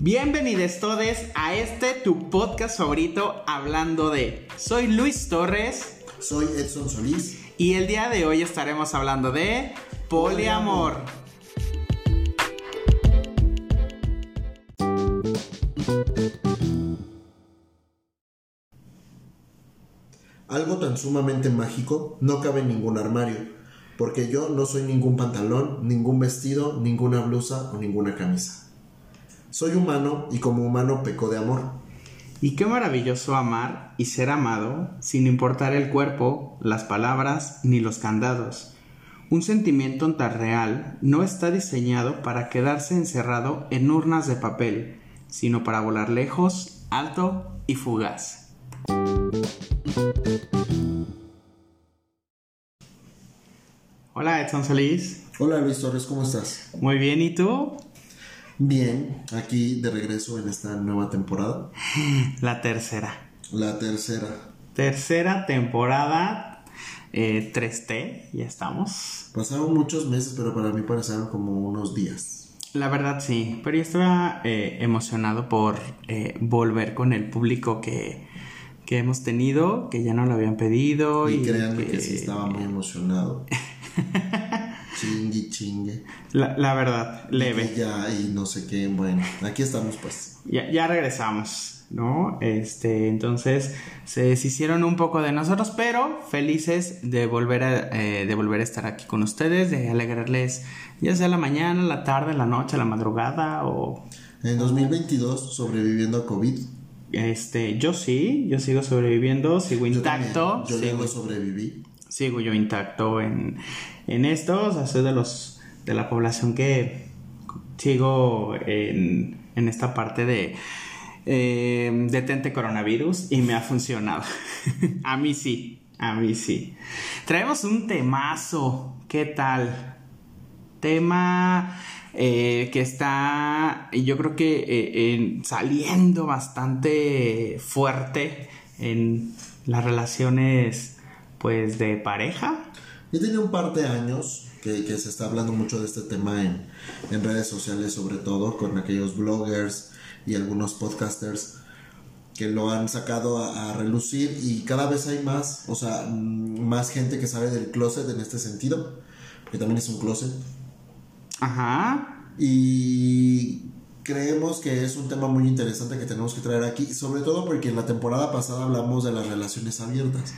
Bienvenidos todos a este tu podcast favorito hablando de. Soy Luis Torres Soy Edson Solís. y el día de hoy estaremos hablando de poliamor. Algo tan sumamente mágico no cabe en ningún armario, porque yo no soy ningún pantalón, ningún vestido, ninguna blusa o ninguna camisa. Soy humano y como humano peco de amor. Y qué maravilloso amar y ser amado sin importar el cuerpo, las palabras ni los candados. Un sentimiento tan real no está diseñado para quedarse encerrado en urnas de papel, sino para volar lejos, alto y fugaz. Hola Edson Solís. Hola Luis Torres, ¿cómo estás? Muy bien, ¿y tú? Bien, aquí de regreso en esta nueva temporada. La tercera. La tercera. Tercera temporada eh, 3T, ya estamos. Pasaron muchos meses, pero para mí parecieron como unos días. La verdad sí, pero yo estaba eh, emocionado por eh, volver con el público que, que hemos tenido, que ya no lo habían pedido. Y, Y, créanme que sí estaba muy emocionado. chingue, chingue. La, la verdad, leve. Y ya, y no sé qué. Bueno, aquí estamos pues. Ya, ya regresamos, ¿no? Este, entonces se deshicieron un poco de nosotros, pero felices de volver a, eh, de volver a estar aquí con ustedes, de alegrarles, ya sea la mañana, la tarde, la noche, la madrugada o En 2022, sobreviviendo a COVID. este, yo sí, yo sigo sobreviviendo, sigo Yo intacto, también, Yo sigo, sobreviví. Sigo yo intacto en, en esto, o soy de los de la población que sigo en, en esta parte de eh, detente coronavirus y me ha funcionado. a mí sí, a mí sí. Traemos un temazo, ¿qué tal? Tema eh, que está, yo creo que eh, en- saliendo bastante fuerte en las relaciones, pues, de pareja. Yo tenía un par de años que, que se está hablando mucho de este tema en, en redes sociales, sobre todo con aquellos bloggers y algunos podcasters que lo han sacado a, a relucir y cada vez hay más, o sea, mm, más gente que sabe del closet en este sentido, porque también es un closet. Ajá. Y creemos que es un tema muy interesante que tenemos que traer aquí, sobre todo porque en la temporada pasada hablamos de las relaciones abiertas.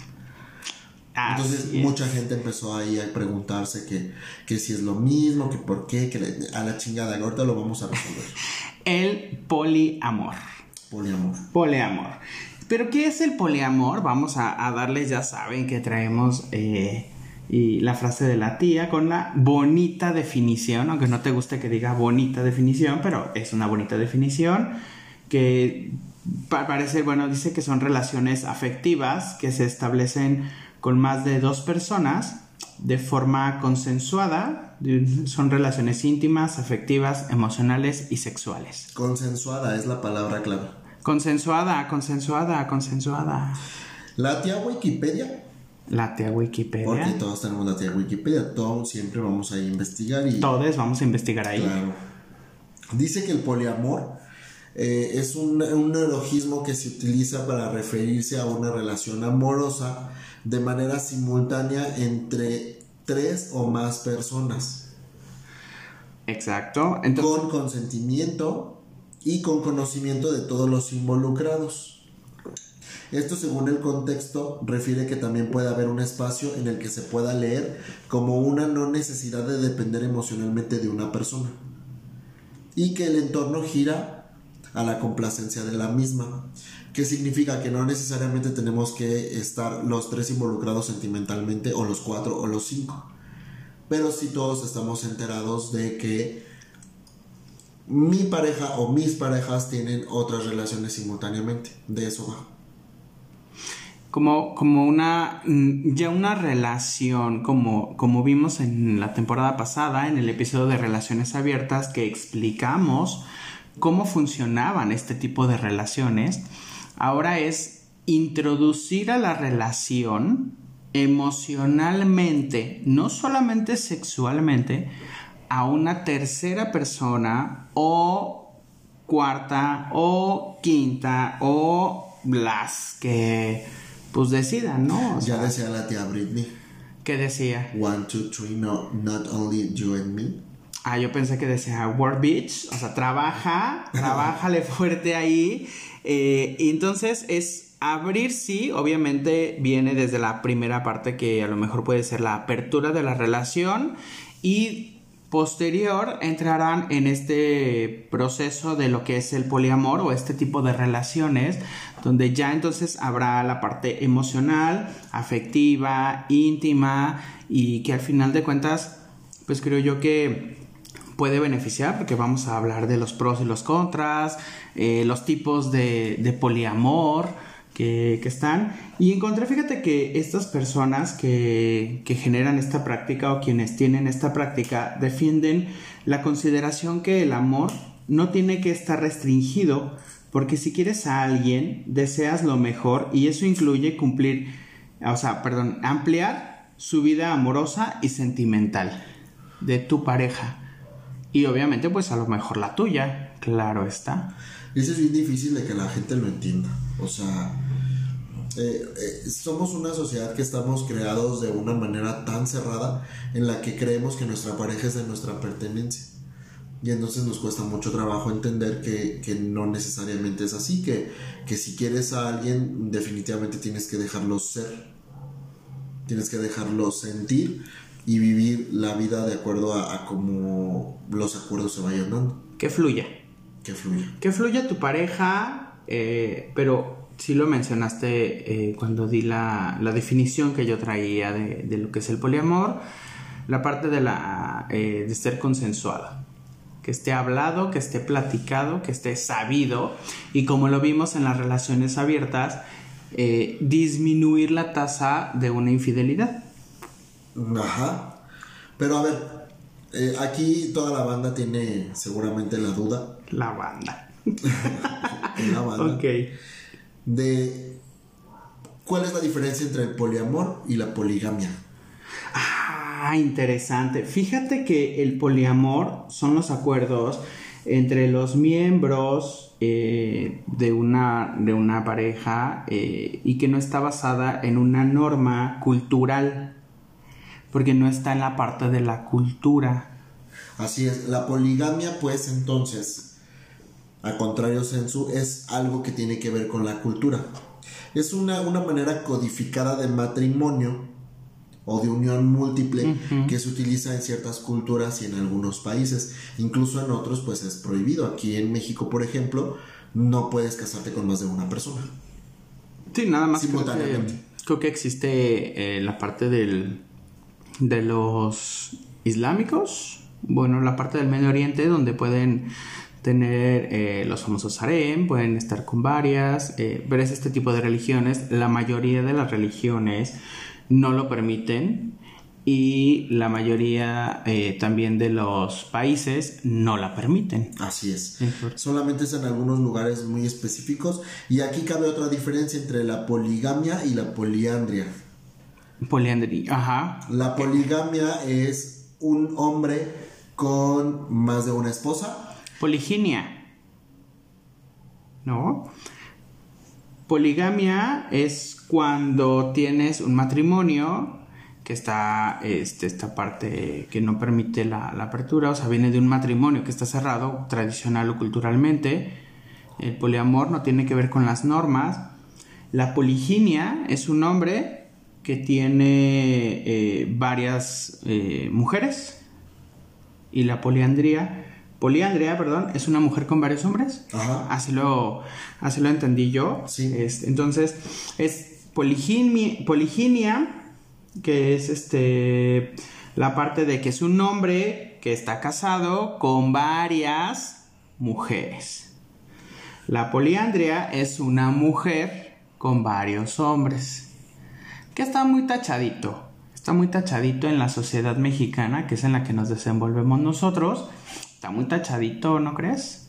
Entonces es. mucha gente empezó ahí a preguntarse que, que si es lo mismo, que por qué, que le- a la chingada, ahorita lo vamos a resolver. El poliamor. Poliamor. Poliamor. ¿Pero qué es el poliamor? Vamos a, a darles, ya saben que traemos eh, y la frase de la tía con la bonita definición, aunque no te guste que diga bonita definición, pero es una bonita definición que pa- parece, bueno, dice que son relaciones afectivas que se establecen con más de dos personas de forma consensuada, son relaciones íntimas, afectivas, emocionales y sexuales. Consensuada es la palabra clave. Consensuada, consensuada, consensuada. La tía Wikipedia, La tía Wikipedia. porque todos tenemos la tía Wikipedia, todos siempre vamos a investigar y... Todos vamos a investigar ahí. Claro. Dice que el poliamor eh, es un, un neologismo que se utiliza para referirse a una relación amorosa de manera simultánea entre tres o más personas, Exacto. Entonces, con consentimiento y con conocimiento de todos los involucrados. Esto según el contexto refiere que también puede haber un espacio en el que se pueda leer como una no necesidad de depender emocionalmente de una persona y que el entorno gira a la complacencia de la misma, que significa que no necesariamente tenemos que estar los tres involucrados sentimentalmente o los cuatro o los cinco, pero sí todos estamos enterados de que mi pareja o mis parejas tienen otras relaciones simultáneamente, de eso va. como, como una, mm, ya una relación, como, como vimos en la temporada pasada, en el episodio de Relaciones Abiertas, que explicamos cómo funcionaban este tipo de relaciones, ahora es introducir a la relación emocionalmente, no solamente sexualmente, a una tercera persona o cuarta o quinta o las que pues decidan, ¿no? ya decía la tía Britney. ¿Qué decía? One, two, three, no, not only you and me. Ah, yo pensé que decía World Beach, o sea, trabaja, trabájale fuerte ahí. Eh, y entonces es abrir, sí, obviamente viene desde la primera parte que a lo mejor puede ser la apertura de la relación y posterior entrarán en este proceso de lo que es el poliamor o este tipo de relaciones donde ya entonces habrá la parte emocional, afectiva, íntima y que al final de cuentas pues creo yo que puede beneficiar porque vamos a hablar de los pros y los contras, eh, los tipos de, de poliamor, que, están. Y encontré, fíjate que estas personas que, que generan esta práctica o quienes tienen esta práctica defienden la consideración que el amor no tiene que estar restringido porque si quieres a alguien deseas lo mejor y eso incluye cumplir, o sea, perdón, ampliar su vida amorosa y sentimental de tu pareja. Y obviamente pues a lo mejor la tuya, claro está. Eso es bien difícil de que la gente lo entienda. O sea, eh, eh, somos una sociedad que estamos creados de una manera tan cerrada en la que creemos que nuestra pareja es de nuestra pertenencia. Y entonces nos cuesta mucho trabajo entender que, que no necesariamente es así, que, que, si quieres a alguien definitivamente tienes que dejarlo ser, tienes que dejarlo sentir y vivir la vida de acuerdo a, a cómo los acuerdos se vayan dando. Que fluya. Que fluya. Que fluya tu pareja, eh, pero sí lo mencionaste eh, cuando di la, la, definición que yo traía de, de, lo que es el poliamor, la parte de, la, eh, de ser consensuado. Que esté hablado, que esté platicado, que esté sabido y como lo vimos en las relaciones abiertas, eh, disminuir la tasa de una infidelidad. Ajá. Pero a ver, eh, aquí toda la banda tiene seguramente la duda. La banda. la banda. Ok. De cuál es la diferencia entre el poliamor y la poligamia. Ah, interesante. Fíjate que el poliamor son los acuerdos entre los miembros eh, de, una, de, una, pareja eh, y que no está basada en una norma cultural, porque no está en la parte de la cultura. Así es, la poligamia pues entonces, a contrario censu, es algo que tiene que ver con la cultura. Es una, una manera codificada de matrimonio o de unión múltiple uh -huh. que se utiliza en ciertas culturas y en algunos países. Incluso en otros pues es prohibido. Aquí en México, por ejemplo, no puedes casarte con más de una persona. Sí, nada más creo que, creo que existe eh, la parte del, de los islámicos, bueno, la parte del Medio Oriente donde pueden tener eh, los famosos harem, pueden estar con varias, eh, pero es este tipo de religiones. La mayoría de las religiones no lo permiten y la mayoría eh, también de los países no la permiten. Así es. Solamente es en algunos lugares muy específicos y aquí cabe otra diferencia entre la poligamia y la poliandria. Poliandria, ajá. La poligamia es un hombre con más de una esposa. Poliginia. ¿No? Poligamia es cuando tienes un matrimonio que está este, esta parte que no permite la, la, apertura, o sea, viene de un matrimonio que está cerrado tradicional o culturalmente. El poliamor no tiene que ver con las normas. La poliginia es un hombre que tiene eh, varias eh, mujeres y la poliandría Poliandria, perdón, es una mujer con varios hombres. Ajá. Así lo, así lo entendí yo. Sí. Este, entonces, es poliginia, poliginia, que es este la parte de que es un hombre que está casado con varias mujeres. La poliandria es una mujer con varios hombres. Que está muy tachadito. Está muy tachadito en la sociedad mexicana, que es en la que nos desenvolvemos nosotros está muy tachadito, ¿no crees?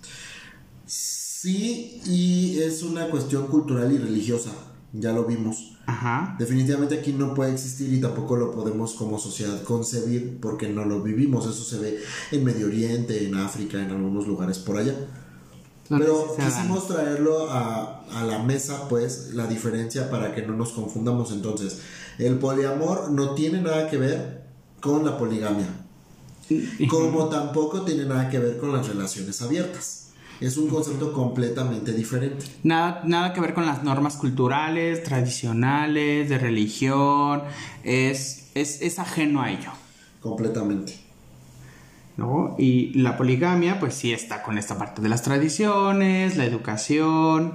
Sí, y es una cuestión cultural y religiosa, ya lo vimos. Ajá. Definitivamente aquí no puede existir y tampoco lo podemos como sociedad concebir porque no lo vivimos. Eso se ve en Medio Oriente, en África, en algunos lugares por allá. ¿Dónde Pero quisimos traerlo a, a la mesa, pues, la diferencia para que no nos confundamos. Entonces, el poliamor no tiene nada que ver con la poligamia, como tampoco tiene nada que ver con las relaciones abiertas. Es un concepto completamente diferente. Nada, nada que ver con las normas culturales, tradicionales, de religión. Es, es, es ajeno a ello. Completamente. Y la poligamia, pues sí está con esta parte de las tradiciones, la educación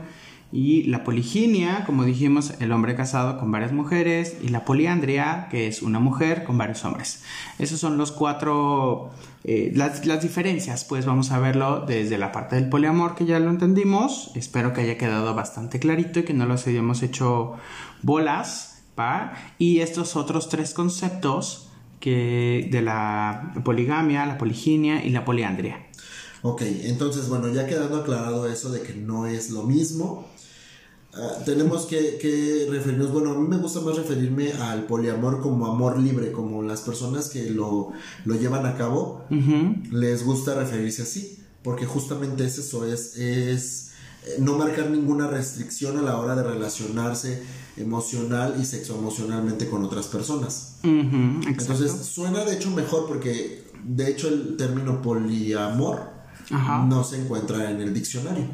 y la poliginia, como dijimos, el hombre casado con varias mujeres y la poliandria, que es una mujer con varios hombres. Esos son los cuatro, eh, las, las diferencias, pues vamos a verlo desde la parte del poliamor, que ya lo entendimos. Espero que haya quedado bastante clarito y que no los hayamos hecho bolas, ¿va? Y estos otros tres conceptos que de la poligamia, la poliginia y la poliandria. Ok, entonces, bueno, ya quedando aclarado eso de que no es lo mismo, ah, tenemos que, que referirnos, bueno, a mí me gusta más referirme al poliamor como amor libre, como las personas que lo, lo llevan a cabo, les gusta referirse así, porque justamente es eso, es, es no marcar ninguna restricción a la hora de relacionarse emocional y sexoemocionalmente con otras personas. Entonces suena de hecho mejor porque de hecho el término poliamor Ajá. no se encuentra en el diccionario.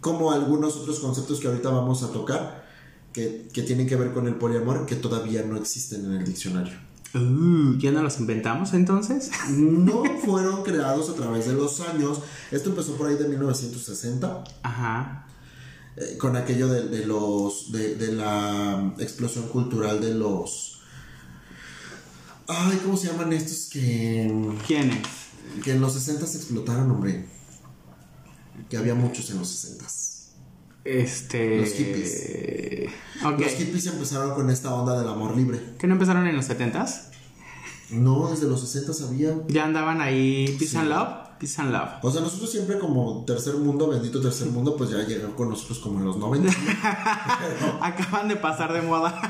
Como algunos otros conceptos que ahorita vamos a tocar que, que tienen que ver con el poliamor que todavía no existen en el diccionario. Uh, ¿Ya no los inventamos entonces? No fueron creados a través de los años. Esto empezó por ahí de 1960 Ajá. eh, con aquello de, de los de, de la explosión cultural de los ay cómo se llaman estos que ¿Quién es? que en los 60 se explotaron hombre que había muchos en los 60 Este. Los hippies. Los hippies empezaron con esta onda del amor libre ¿Que no empezaron en los 70s? no desde los 60 había Ya andaban ahí. Peace Sí. and Love. Peace and Love. o sea nosotros siempre como tercer mundo bendito tercer mundo pues ya llegaron con nosotros como en los 90 Acaban de pasar de moda.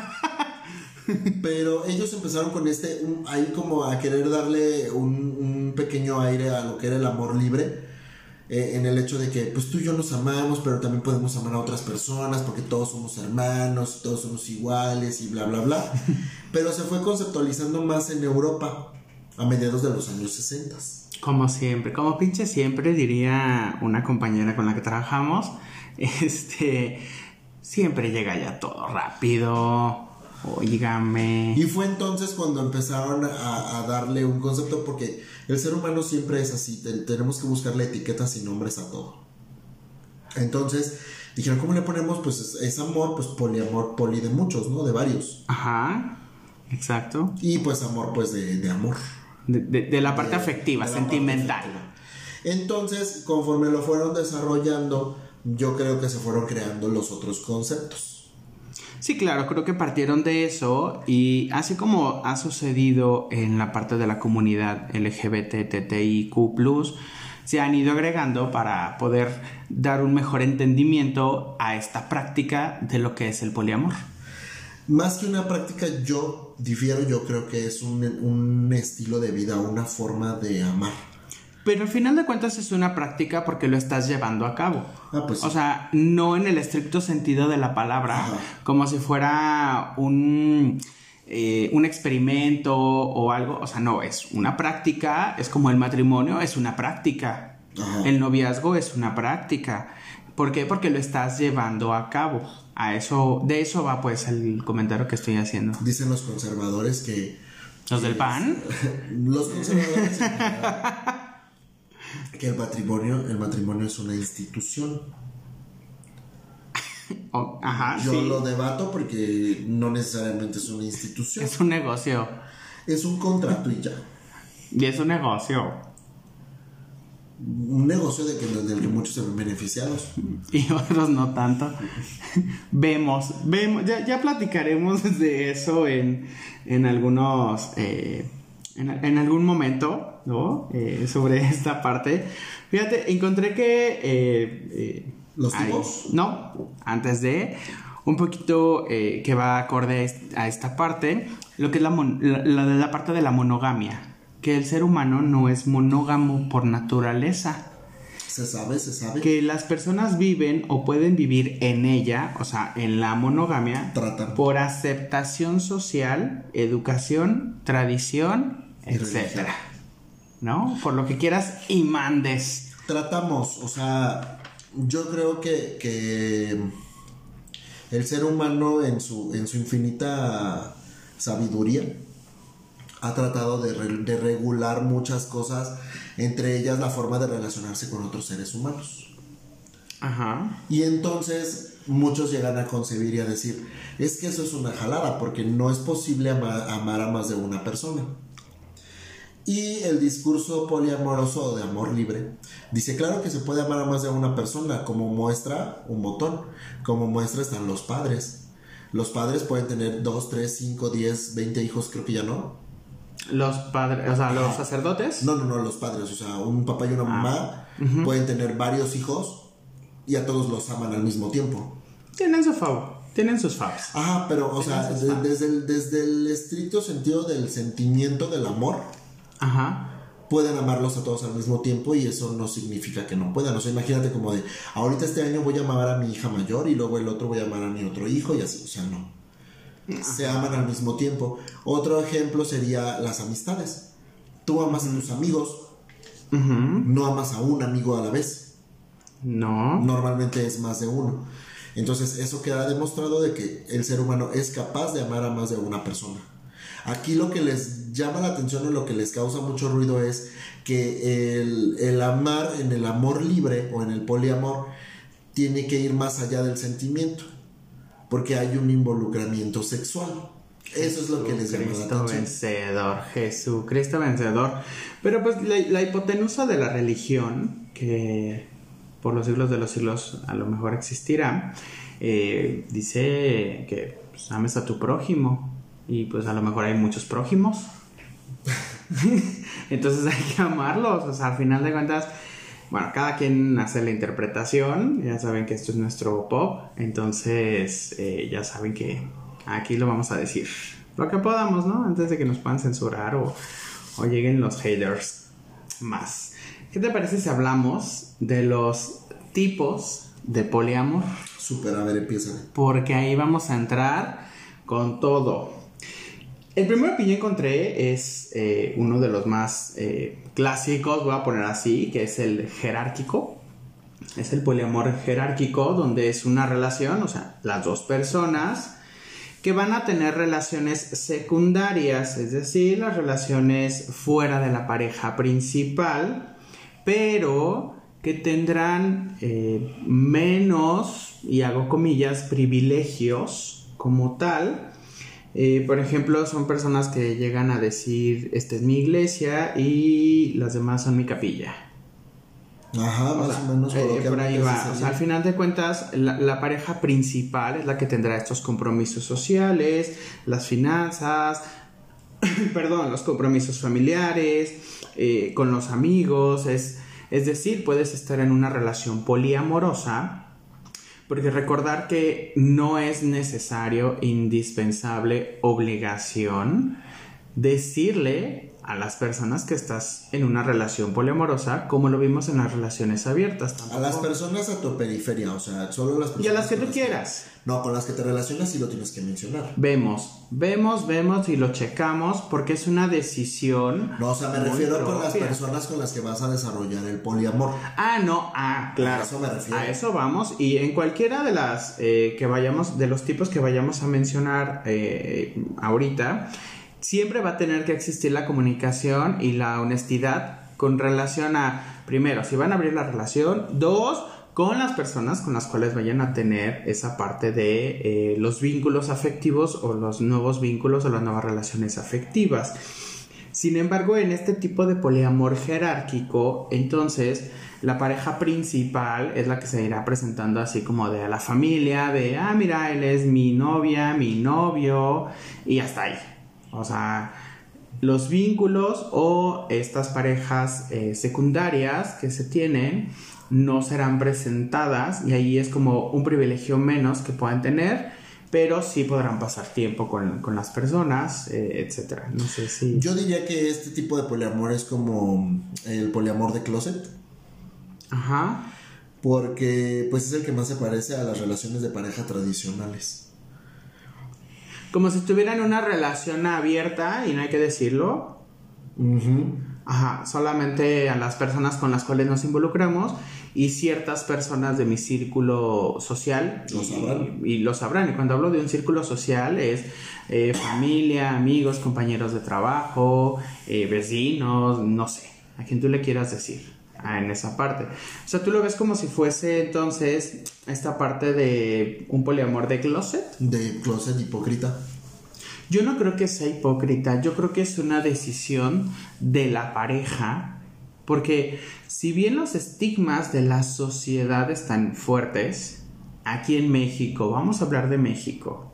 Pero ellos empezaron con este, un- ahí como a querer darle un, un pequeño aire a lo que era el amor libre, eh, en el hecho de que pues tú y yo nos amamos, pero también podemos amar a otras personas porque todos somos hermanos, todos somos iguales y bla, bla, bla. pero se fue conceptualizando más en Europa a mediados de los años 60. Como siempre, como pinche siempre, diría una compañera con la que trabajamos. Este. Siempre llega ya todo rápido. Óigame. Y fue entonces cuando empezaron a, a darle un concepto, porque el ser humano siempre es así, te- tenemos que buscarle etiquetas y nombres a todo. Entonces dijeron, ¿cómo le ponemos? Pues es, es amor, pues poliamor, poli de muchos, ¿no? De varios. Ajá. Exacto. Y pues amor, pues de, de amor. De, de- de la parte afectiva, parte sentimental. afectiva. Entonces, conforme lo fueron desarrollando, yo creo que se fueron creando los otros conceptos. Sí, claro, creo que partieron de eso y así como ha sucedido en la parte de la comunidad LGBTTIQ+, se han ido agregando para poder dar un mejor entendimiento a esta práctica de lo que es el poliamor. Más que una práctica, yo difiero, yo creo que es un, un estilo de vida, una forma de amar. Pero al final de cuentas es una práctica porque lo estás llevando a cabo. Ah, pues sí. O sea, no en el estricto sentido de la palabra, Ajá. como si fuera un, eh, un experimento o algo. O sea, no, es una práctica, es como el matrimonio, es una práctica. Ajá. El noviazgo es una práctica. ¿Por qué? Porque lo estás llevando a cabo. A eso, de eso va pues el comentario que estoy haciendo. Dicen los conservadores que ¿Los del pan? los conservadores que el matrimonio, el matrimonio es una institución. Oh, ajá, Yo sí. lo debato porque no necesariamente es una institución. Es un negocio. Es un contrato y ya. Y es un negocio. Un negocio de que, del que muchos se ven beneficiados. y otros no tanto. vemos, vemos, ya, ya platicaremos de eso en, en algunos, eh, en, en algún momento, ¿no? Eh, sobre esta parte. Fíjate, encontré que... eh, eh, ¿Los hay- tipos? No, antes de... Un poquito eh, que va acorde a est- a esta parte, lo que es la, la, la parte de la monogamia, que el ser humano no es monógamo por naturaleza. Se sabe, se sabe. Que las personas viven o pueden vivir en ella, o sea, en la monogamia, Tratan. por aceptación social, educación, tradición, etcétera. ¿No? Por lo que quieras y mandes. Tratamos, o sea, yo creo que, que el ser humano en su, en su infinita sabiduría ha tratado de, re- de regular muchas cosas, entre ellas la forma de relacionarse con otros seres humanos. Ajá. Y entonces muchos llegan a concebir y a decir, es que eso es una jalada, porque no es posible ama- amar a más de una persona. Y el discurso poliamoroso de amor libre dice, claro que se puede amar a más de una persona, como muestra un botón, como muestra están los padres. Los padres pueden tener 2, 3, 5, 10, 20 hijos, creo que ya no. Los padres, o sea, los sacerdotes. No, no, no, los padres, o sea, un papá y una mamá pueden tener varios hijos y a todos los aman al mismo tiempo. Tienen su favor, tienen sus favos. Ajá, pero, o sea, fans. desde, el, desde el estricto sentido del sentimiento del amor, Ajá. pueden amarlos a todos al mismo tiempo y eso no significa que no puedan. O sea, imagínate como de, ahorita este año voy a amar a mi hija mayor y luego el otro voy a amar a mi otro hijo y así, o sea, no. Se aman al mismo tiempo. Otro ejemplo sería las amistades. Tú amas a tus amigos, no amas a un amigo a la vez. No. Normalmente es más de uno. Entonces, eso queda demostrado de que el ser humano es capaz de amar a más de una persona. Aquí lo que les llama la atención o lo que les causa mucho ruido es que el, el amar en el amor libre o en el poliamor tiene que ir más allá del sentimiento, porque hay un involucramiento sexual. Eso es lo que les llama la Cristo vencedor, Jesucristo vencedor. Pero pues la, la hipotenusa de la religión, que por los siglos de los siglos a lo mejor existirá, eh, dice que pues, ames a tu prójimo. Y pues a lo mejor hay muchos prójimos. Entonces hay que amarlos. O sea, al final de cuentas, bueno, cada quien hace la interpretación. Ya saben que esto es nuestro pop. Entonces eh, ya saben que aquí lo vamos a decir. Lo que podamos, ¿no? Antes de que nos puedan censurar o, o lleguen los haters más. ¿Qué te parece si hablamos de los tipos de poliamor? Súper, a ver, empieza. Porque ahí vamos a entrar con todo. El primero que yo encontré es eh, uno de los más eh, clásicos, voy a poner así, que es el jerárquico. Es el poliamor jerárquico, donde es una relación, o sea, las dos personas que van a tener relaciones secundarias, es decir, las relaciones fuera de la pareja principal, pero que tendrán eh, menos, y hago comillas, privilegios como tal. Eh, por ejemplo, son personas que llegan a decir, esta es mi iglesia y las demás son mi capilla. Ajá, más o, menos. Eh, por coloquialmente ahí va. O sería. sea, al final de cuentas, la, la pareja principal es la que tendrá estos compromisos sociales, las finanzas, perdón, los compromisos familiares, eh, con los amigos. Es, es decir, puedes estar en una relación poliamorosa. Porque recordar que no es necesario, indispensable, obligación decirle a las personas que estás en una relación poliamorosa, como lo vimos en las relaciones abiertas. A las personas a tu periferia, o sea, solo las personas. Y a las que tú quieras. No, con las que te relacionas sí lo tienes que mencionar. Vemos, vemos, vemos y lo checamos porque es una decisión. No, o sea, me refiero con las propia. personas con las que vas a desarrollar el poliamor. Ah, no, ah, claro. A eso me refiero. A eso vamos. Y en cualquiera de las eh, que vayamos, de los tipos que vayamos a mencionar eh, ahorita, siempre va a tener que existir la comunicación y la honestidad con relación a, primero, si van a abrir la relación, dos, con las personas con las cuales vayan a tener esa parte de eh, los vínculos afectivos o los nuevos vínculos o las nuevas relaciones afectivas. Sin embargo, en este tipo de poliamor jerárquico, entonces la pareja principal es la que se irá presentando así como de a la familia, de, ah, mira, él es mi novia, mi novio, y hasta ahí. O sea, los vínculos o estas parejas eh, secundarias que se tienen no serán presentadas y ahí es como un privilegio menos que puedan tener, pero sí podrán pasar tiempo con, con las personas, eh, etcétera. No sé si... Yo diría que este tipo de poliamor es como el poliamor de closet. Ajá. Porque pues es el que más se parece a las relaciones de pareja tradicionales. Como si estuvieran en una relación abierta, y no hay que decirlo. Ajá, solamente a las personas con las cuales nos involucramos y ciertas personas de mi círculo social. Lo y- sabrán. Y, lo sabrán. Y cuando hablo de un círculo social es eh, familia, amigos, compañeros de trabajo, eh, vecinos, no sé, a quien tú le quieras decir en esa parte. O sea, tú lo ves como si fuese entonces esta parte de un poliamor de closet. De closet hipócrita. Yo no creo que sea hipócrita, yo creo que es una decisión de la pareja, porque si bien los estigmas de la sociedad están fuertes, aquí en México, vamos a hablar de México,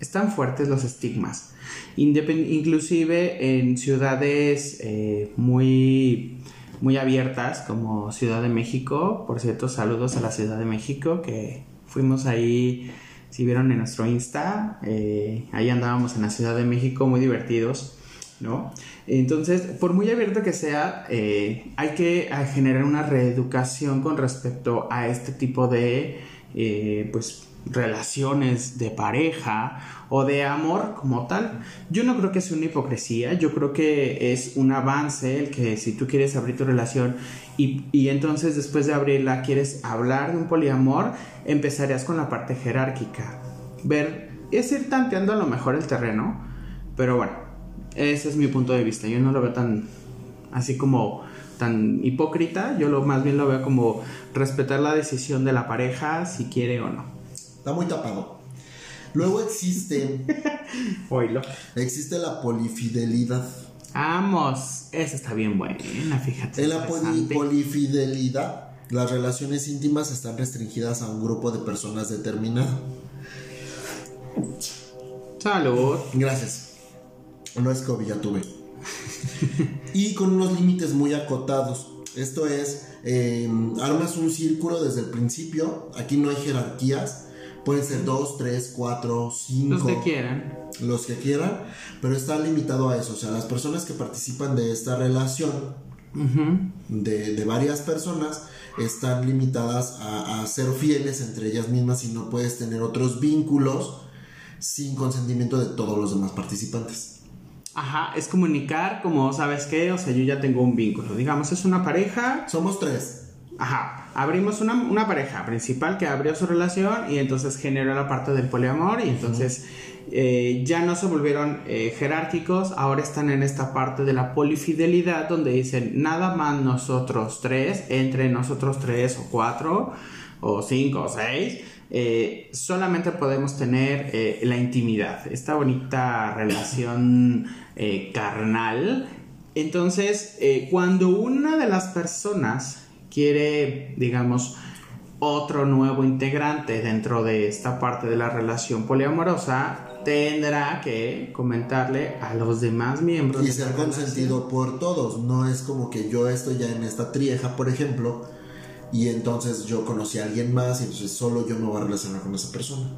están fuertes los estigmas, Independ- inclusive en ciudades eh, muy, muy abiertas como Ciudad de México, por cierto, saludos a la Ciudad de México, que fuimos ahí si vieron en nuestro Insta, eh, ahí andábamos en la Ciudad de México muy divertidos, ¿no? Entonces, por muy abierto que sea, eh, hay que eh, generar una reeducación con respecto a este tipo de, eh, pues, relaciones de pareja o de amor como tal. Yo no creo que sea una hipocresía, yo creo que es un avance el que si tú quieres abrir tu relación y, y entonces después de abrirla quieres hablar de un poliamor, empezarías con la parte jerárquica. Ver, es ir tanteando a lo mejor el terreno, pero bueno, ese es mi punto de vista. Yo no lo veo tan así como tan hipócrita, yo lo más bien lo veo como respetar la decisión de la pareja si quiere o no. Está muy tapado. Luego existe, Oílo. existe la polifidelidad. Vamos, esa está bien buena, fíjate. En la poli- polifidelidad, las relaciones íntimas están restringidas a un grupo de personas determinado. Salud. Gracias. No es COVID, ya tuve. y con unos límites muy acotados. Esto es, eh, armas un círculo desde el principio. Aquí no hay jerarquías. Pueden ser dos, tres, cuatro, cinco. Los que quieran. los que quieran, pero está limitado a eso. O sea, las personas que participan de esta relación de, de varias personas están limitadas a, a ser fieles entre ellas mismas y no puedes tener otros vínculos sin consentimiento de todos los demás participantes. Ajá, es comunicar como, ¿sabes qué? O sea, yo ya tengo un vínculo. Digamos, es una pareja. Somos tres. Ajá, abrimos una, una pareja principal que abrió su relación y entonces generó la parte del poliamor y entonces eh, ya no se volvieron eh, jerárquicos, ahora están en esta parte de la polifidelidad donde dicen nada más nosotros tres, entre nosotros tres o cuatro o cinco o seis, eh, solamente podemos tener la intimidad, esta bonita relación carnal. Entonces, cuando una de las personas quiere, digamos, otro nuevo integrante dentro de esta parte de la relación poliamorosa, tendrá que comentarle a los demás miembros. Y ser consentido por todos. No es como que yo estoy ya en esta trieja, por ejemplo, y entonces yo conocí a alguien más y entonces solo yo me voy a relacionar con esa persona.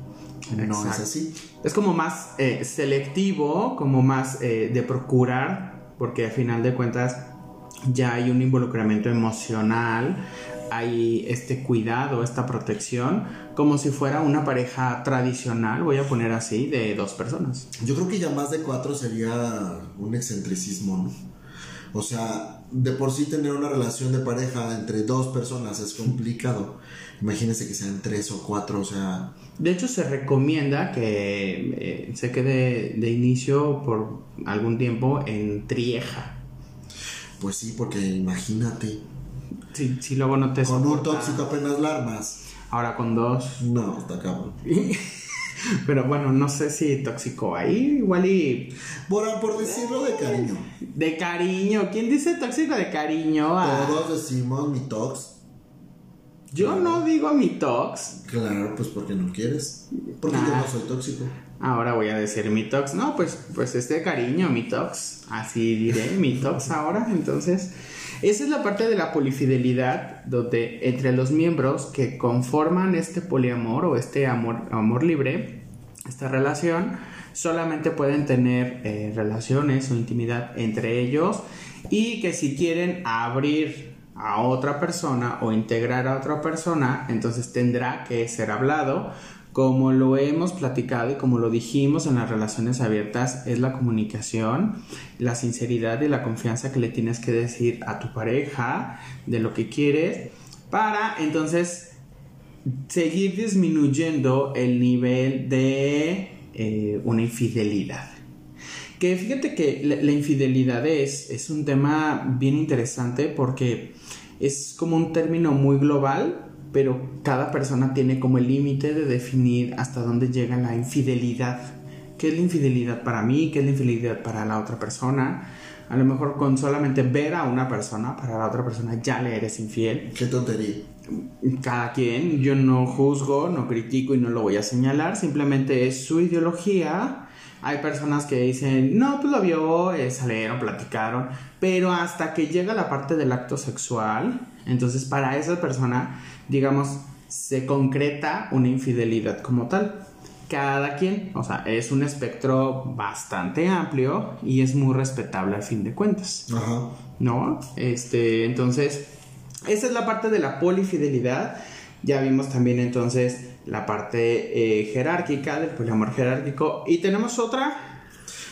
No es así. Es como más eh, selectivo, como más eh, de procurar, porque al final de cuentas ya hay un involucramiento emocional, hay este cuidado, esta protección, como si fuera una pareja tradicional, voy a poner así, de dos personas. Yo creo que ya más de cuatro sería un excentricismo, ¿no? O sea, de por sí tener una relación de pareja entre dos personas es complicado. Imagínense que sean tres o cuatro, o sea, De hecho, se recomienda que eh, se quede de inicio por algún tiempo en trieja. Pues sí, porque imagínate, Si, si luego no te con un tóxico apenas la armas. Ahora con dos. No, está cabrón. Pero bueno, no sé si tóxico ahí, igual y Por, por decirlo de cariño. de cariño. ¿Quién dice tóxico de cariño? Ah, Todos decimos mi tox. yo no digo mi tox. Claro, pues porque no quieres. Porque yo no soy tóxico. Ahora voy a decir mi tox. No, pues, pues es de cariño, mi tox. Así diré, mi tox ahora. Entonces, esa es la parte de la polifidelidad, donde entre los miembros que conforman este poliamor o este amor, amor libre, esta relación, solamente pueden tener eh, relaciones o intimidad entre ellos y que si quieren abrir a otra persona o integrar a otra persona, entonces tendrá que ser hablado. Como lo hemos platicado y como lo dijimos en las relaciones abiertas, es la comunicación, la sinceridad y la confianza que le tienes que decir a tu pareja de lo que quieres para entonces seguir disminuyendo el nivel de eh, una infidelidad. Que fíjate que la, infidelidad es, es un tema bien interesante porque es como un término muy global, pero cada persona tiene como el límite de definir hasta dónde llega la infidelidad. ¿Qué es la infidelidad para mí? ¿Qué es la infidelidad para la otra persona? A lo mejor con solamente ver a una persona, para la otra persona ya le eres infiel. Qué tontería. Cada quien, yo no juzgo, no critico y no lo voy a señalar, simplemente es su ideología. Hay personas que dicen, no, pues lo vio, eh, salieron, platicaron, pero hasta que llega la parte del acto sexual, entonces para esa persona, digamos, se concreta una infidelidad como tal cada quien, o sea, es un espectro bastante amplio y es muy respetable al fin de cuentas. Ajá. ¿No? Este, entonces, esa es la parte de la polifidelidad. Ya vimos también entonces la parte eh, jerárquica del poliamor jerárquico. Y tenemos otra.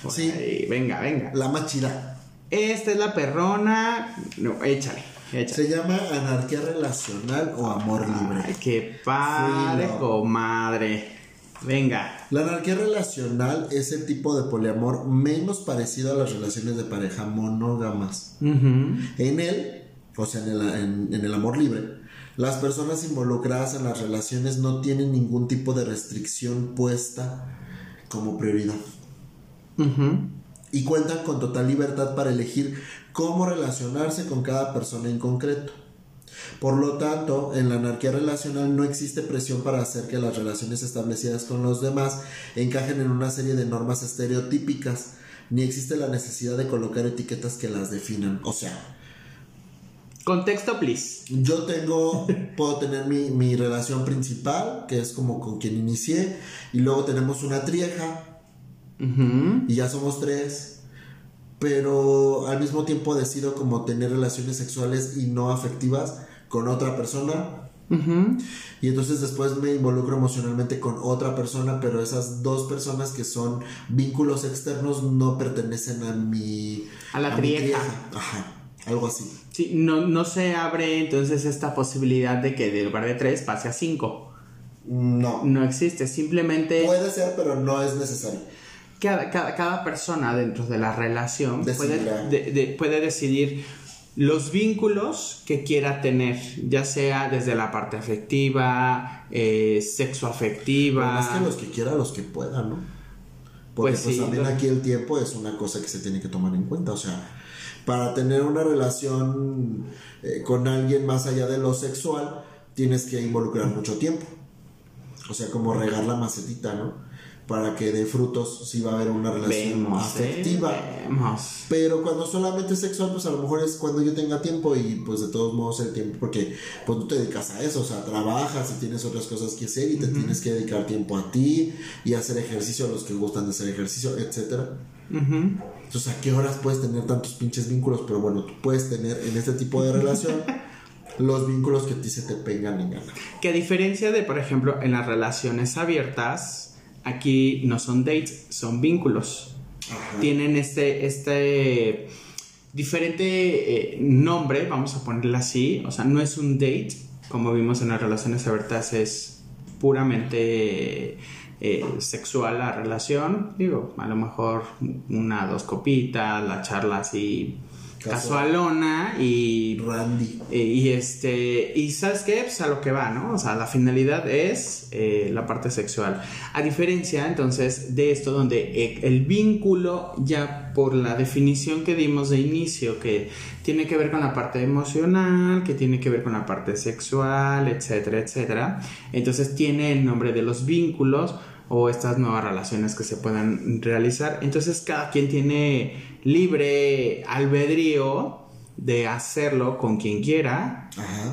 sí. venga, venga. La más chida. Esta es la perrona. No, échale. Se llama anarquía relacional o amor libre. Ay, qué padre, comadre. Venga. La anarquía relacional es el tipo de poliamor menos parecido a las relaciones de pareja monógamas. En él, o sea, en el, amor libre, las personas involucradas en las relaciones no tienen ningún tipo de restricción puesta como prioridad. Y cuentan con total libertad para elegir cómo relacionarse con cada persona en concreto. Por lo tanto, en la anarquía relacional no existe presión para hacer que las relaciones establecidas con los demás encajen en una serie de normas estereotípicas, ni existe la necesidad de colocar etiquetas que las definan. O sea, Contexto, please. Yo tengo, puedo tener mi, relación principal, que es como con quien inicié, y luego tenemos una trieja, y ya somos tres, pero al mismo tiempo decido como tener relaciones sexuales y no afectivas con otra persona. Y entonces después me involucro emocionalmente con otra persona, pero esas dos personas que son vínculos externos no pertenecen a mi... A la trieja. Ajá, algo así. Sí, no, no se abre entonces esta posibilidad de que de lugar de tres pase a cinco. No. No existe, simplemente... Puede ser, pero no es necesario. Cada, cada, persona dentro de la relación puede, puede decidir los vínculos que quiera tener, ya sea desde la parte afectiva, eh, sexo afectiva. Más que los que quiera, los que pueda, ¿no? Porque pues, pues también aquí el tiempo es una cosa que se tiene que tomar en cuenta, o sea, para tener una relación eh, con alguien más allá de lo sexual, tienes que involucrar mucho tiempo. O sea, como regar la macetita, ¿no? Para que dé frutos si va a haber una relación ¿eh? afectiva. Pero cuando solamente es sexual, pues a lo mejor es cuando yo tenga tiempo y pues de todos modos el tiempo, porque pues tú te dedicas a eso, o sea, trabajas y tienes otras cosas que hacer y te tienes que dedicar tiempo a ti y hacer ejercicio a los que gustan de hacer ejercicio, etcétera. Entonces, ¿a qué horas puedes tener tantos pinches vínculos? Pero bueno, tú puedes tener en este tipo de relación los vínculos que a ti se te pegan en gana. Que a diferencia de, por ejemplo, en las relaciones abiertas, Aquí no son dates, son vínculos. Tienen este, este diferente eh, nombre, vamos a ponerlo así. O sea, no es un date, como vimos en las relaciones abiertas, es puramente eh, sexual la relación. Digo, a lo mejor una, dos copitas, la charla así casualona y Randy. y, este y sabes qué pues a lo que va no o sea la finalidad es eh, la parte sexual. A diferencia entonces de esto donde eh, el vínculo ya por la definición que dimos de inicio que tiene que ver con la parte emocional que tiene que ver con la parte sexual etcétera etcétera entonces tiene el nombre de los vínculos o estas nuevas relaciones que se puedan realizar. Entonces cada quien tiene libre albedrío de hacerlo con quien quiera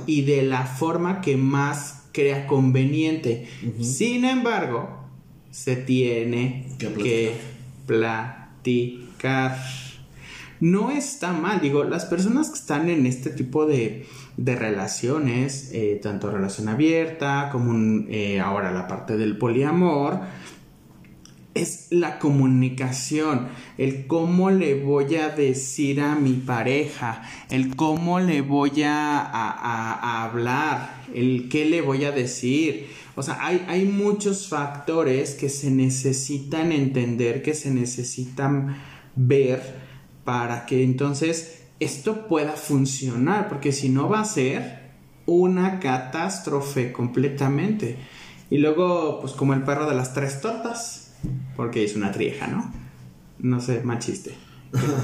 y de la forma que más crea conveniente. Sin embargo, se tiene que platicar. no está mal. Digo, las personas que están en este tipo de, de relaciones, eh, tanto relación abierta como eh, ahora la parte del poliamor, es la comunicación, el cómo le voy a decir a mi pareja, el cómo le voy a, a, hablar, el qué le voy a decir. O sea, hay, hay, muchos factores que se necesitan entender, que se necesitan ver para que entonces esto pueda funcionar, porque si no va a ser una catástrofe completamente. Y luego, pues como el perro de las tres tortas porque es una trieja, ¿no? No sé, más chiste.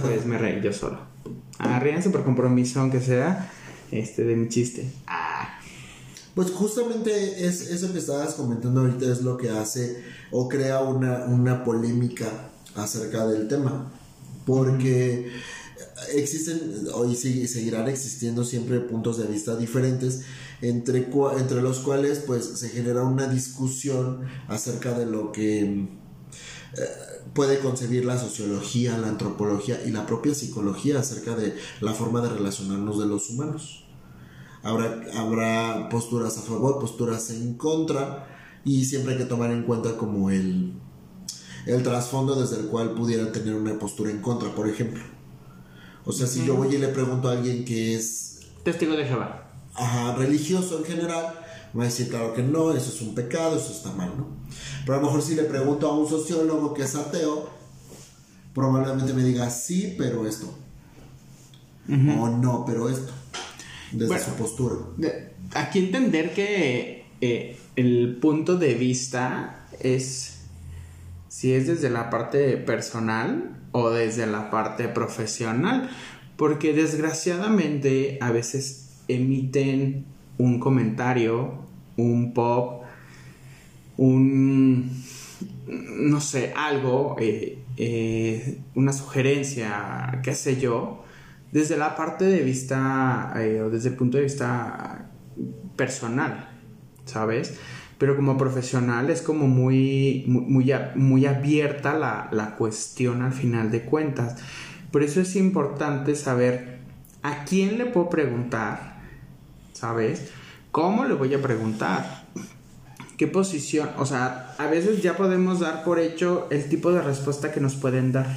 Pues me reí yo solo. Ah, por compromiso, aunque sea este de mi chiste. Ah. Pues justamente es eso que estabas comentando ahorita es lo que hace o crea una, una polémica acerca del tema. Porque existen hoy seguirán existiendo siempre puntos de vista diferentes entre, entre los cuales pues se genera una discusión acerca de lo que puede concebir la sociología, la antropología y la propia psicología acerca de la forma de relacionarnos de los humanos. Habrá, habrá posturas a favor, posturas en contra y siempre hay que tomar en cuenta como el, el trasfondo desde el cual pudiera tener una postura en contra, por ejemplo. O sea, si yo voy y le pregunto a alguien que es... Testigo de Jehová. Ajá, religioso en general, va a decir, claro que no, eso es un pecado, eso está mal, ¿no? Pero a lo mejor si le pregunto a un sociólogo que es ateo, probablemente me diga sí, pero esto. O no, pero esto. Desde su postura. Aquí entender que eh, el punto de vista es si es desde la parte personal o desde la parte profesional. Porque desgraciadamente a veces emiten un comentario, un pop, un, no sé, algo, eh, eh, una sugerencia, qué sé yo, desde la parte de vista eh, desde el punto de vista personal, ¿sabes? Pero como profesional es como muy, muy, muy abierta la, la cuestión al final de cuentas. Por eso es importante saber a quién le puedo preguntar, ¿sabes? ¿Cómo le voy a preguntar? ¿Qué posición? O sea, a veces ya podemos dar por hecho el tipo de respuesta que nos pueden dar.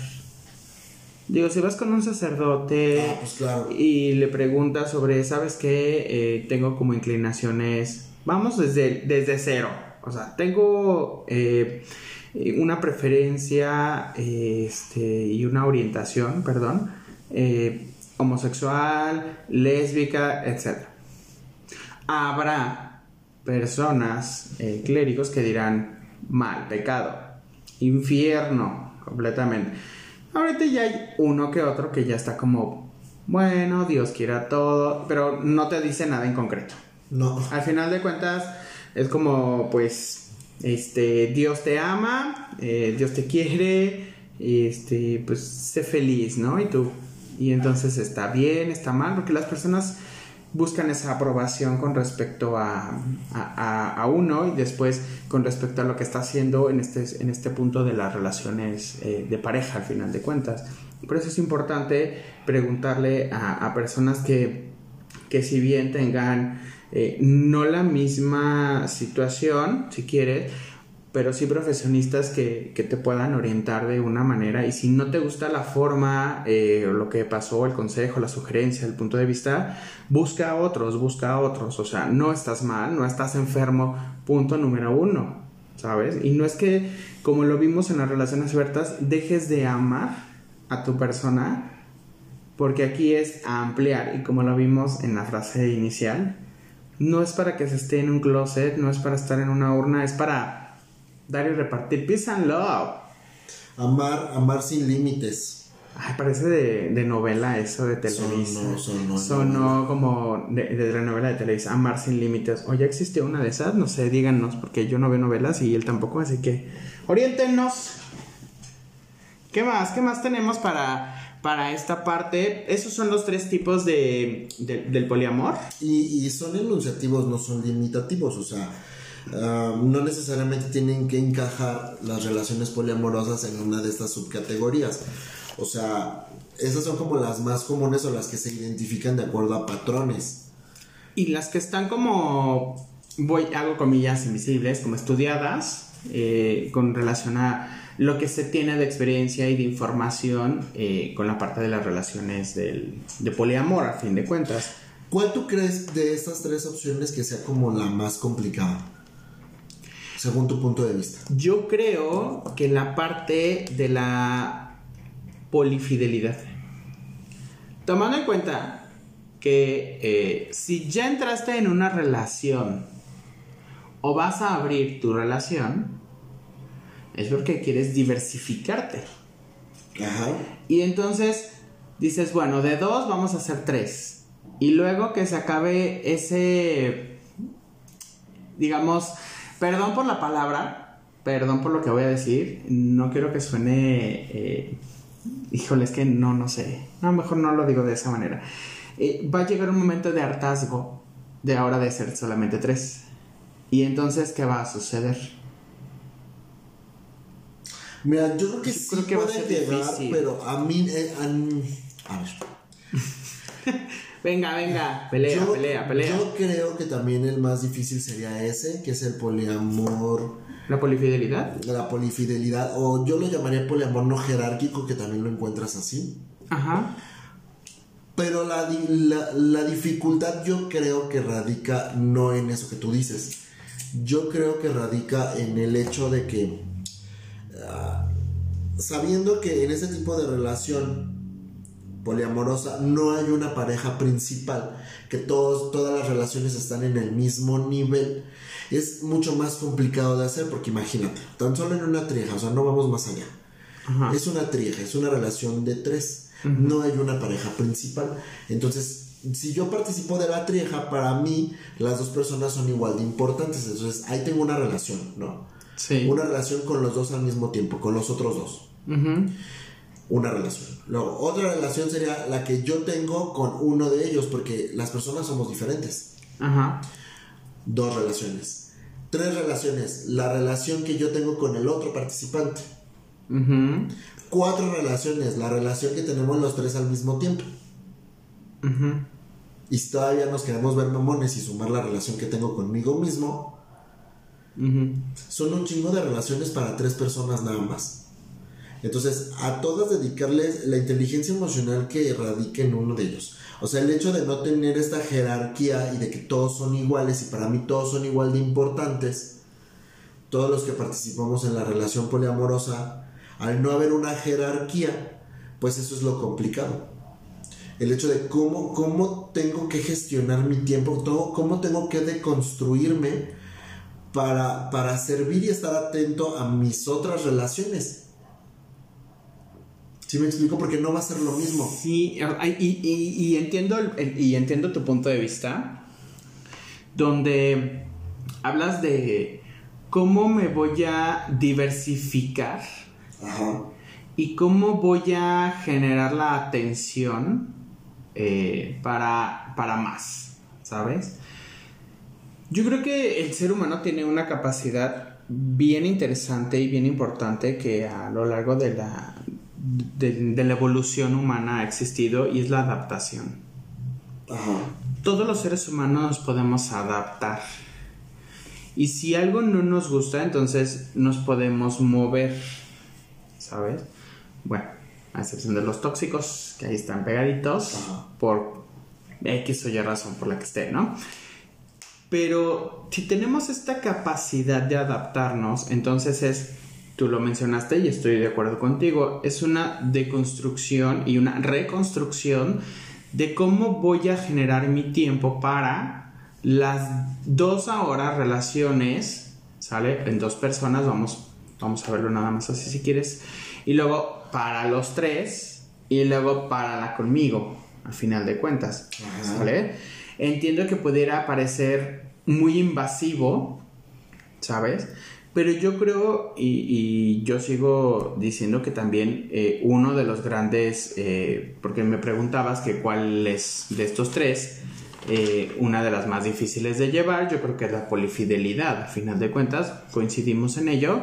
Digo, si vas con un sacerdote ah, pues y le preguntas sobre, ¿sabes qué? Eh, tengo como inclinaciones, vamos desde, desde cero. O sea, tengo eh, una preferencia este, y una orientación, perdón, eh, homosexual, lésbica, etc habrá personas, eh, clérigos, que dirán mal, pecado, infierno, completamente. Ahorita ya hay uno que otro que ya está como, bueno, Dios quiera todo, pero no te dice nada en concreto. No. Al final de cuentas, es como, pues, este, Dios te ama, eh, Dios te quiere, este, pues, sé feliz, ¿no? Y tú. Y entonces está bien, está mal, porque las personas buscan esa aprobación con respecto a, a, uno y después con respecto a lo que está haciendo en este, en este punto de las relaciones eh, de pareja al final de cuentas. Por eso es importante preguntarle a, personas que, que si bien tengan eh, no la misma situación, si quieres, pero sí profesionistas que, te puedan orientar de una manera y si no te gusta la forma, eh, lo que pasó, el consejo, la sugerencia, el punto de vista, busca a otros, busca a otros, o sea, no estás mal, no estás enfermo, punto número uno, ¿sabes? Y no es que, como lo vimos en las relaciones abiertas, dejes de amar a tu persona, porque aquí es ampliar y como lo vimos en la frase inicial, no es para que se esté en un closet, no es para estar en una urna, es para dar y repartir. Peace and love. Amar, amar sin límites. Ay, parece de, novela eso de Televisa. Sonó, sonó, como de, la novela de Televisa, Amar sin límites. O ya existe una de esas, no sé, díganos, porque yo no veo novelas y él tampoco, así que oriéntenos. ¿Qué más? ¿Qué más tenemos para, para esta parte? Esos son los tres tipos de, del poliamor. Y, y son enunciativos, no son limitativos, o sea No necesariamente tienen que encajar las relaciones poliamorosas en una de estas subcategorías. O sea, Esas son como las más comunes o las que se identifican de acuerdo a patrones. Y las que están como, voy, hago comillas invisibles, como estudiadas, eh, con relación a lo que se tiene de experiencia y de información eh, con la parte de las relaciones del, de poliamor, a fin de cuentas. ¿Cuál tú crees de estas tres opciones que sea como la más complicada? Según tu punto de vista. Yo creo que la parte de la polifidelidad. Tomando en cuenta que eh, si ya entraste en una relación o vas a abrir tu relación, es porque quieres diversificarte. Ajá. Y entonces dices, bueno, de dos vamos a hacer tres. Y luego que se acabe ese, digamos, perdón por la palabra, perdón por lo que voy a decir, no quiero que suene, eh, híjole, es que no, no sé, no, mejor no lo digo de esa manera. Eh, va a llegar un momento de hartazgo de ahora de ser solamente tres. Y entonces, ¿qué va a suceder? Mira, yo creo que Yo sí creo que va a puede ser llegar, difícil. pero a mí, eh, a, a ver. Venga, venga, pelea, yo, pelea, pelea. Yo creo que también el más difícil sería ese, que es el poliamor, La polifidelidad. la polifidelidad, o yo lo llamaría poliamor no jerárquico, que también lo encuentras así. Ajá. Pero la, la dificultad yo creo que radica no en eso que tú dices. Yo creo que radica en el hecho de que, ah, sabiendo que en ese tipo de relación poliamorosa no hay una pareja principal, que todos, todas las relaciones están en el mismo nivel, es mucho más complicado de hacer porque imagínate, tan solo en una trieja, o sea, no vamos más allá. Ajá. Es una trieja, es una relación de tres. No hay una pareja principal. Entonces, si yo participo de la trieja, para mí las dos personas son igual de importantes. Entonces, ahí tengo una relación, ¿no? Sí. Una relación con los dos al mismo tiempo, con los otros dos. Ujú. Una relación. Luego, otra relación sería la que yo tengo con uno de ellos, porque las personas somos diferentes. Ajá. Dos relaciones. Tres relaciones. La relación que yo tengo con el otro participante. Cuatro relaciones. La relación que tenemos los tres al mismo tiempo. Y si todavía nos queremos ver mamones y sumar la relación que tengo conmigo mismo, son un chingo de relaciones para tres personas nada más. Entonces, a todas dedicarles la inteligencia emocional que radique en uno de ellos. O sea, el hecho de no tener esta jerarquía y de que todos son iguales y para mí todos son igual de importantes, todos los que participamos en la relación poliamorosa, al no haber una jerarquía, pues eso es lo complicado. El hecho de cómo, cómo tengo que gestionar mi tiempo, todo, cómo tengo que deconstruirme para, para servir y estar atento a mis otras relaciones. ¿Sí me explico? Porque no va a ser lo mismo. Sí, y, y- y entiendo el- y entiendo tu punto de vista, donde hablas de cómo me voy a diversificar Ajá. y cómo voy a generar la atención eh, para, para más, ¿sabes? Yo creo que el ser humano tiene una capacidad bien interesante y bien importante que a lo largo de la, de, de la evolución humana ha existido y es la adaptación. Ajá. Todos los seres humanos podemos adaptar. Y si algo no nos gusta, entonces nos podemos mover. ¿Sabes? Bueno, a excepción de los tóxicos, que ahí están pegaditos Ajá. por X o Y razón por la que esté, ¿no? Pero si tenemos esta capacidad de adaptarnos, entonces es, tú lo mencionaste y estoy de acuerdo contigo, es una deconstrucción y una reconstrucción de cómo voy a generar mi tiempo para las dos ahora relaciones, ¿sale? En dos personas, vamos, vamos a verlo nada más así si quieres. Y luego para los tres y luego para la conmigo, al final de cuentas, Ajá. ¿sale? Entiendo que pudiera parecer muy invasivo, ¿sabes? Pero yo creo, y, yo sigo diciendo que también eh, uno de los grandes, eh, porque me preguntabas que cuál es de estos tres, eh, una de las más difíciles de llevar, yo creo que es la polifidelidad, a final de cuentas, coincidimos en ello,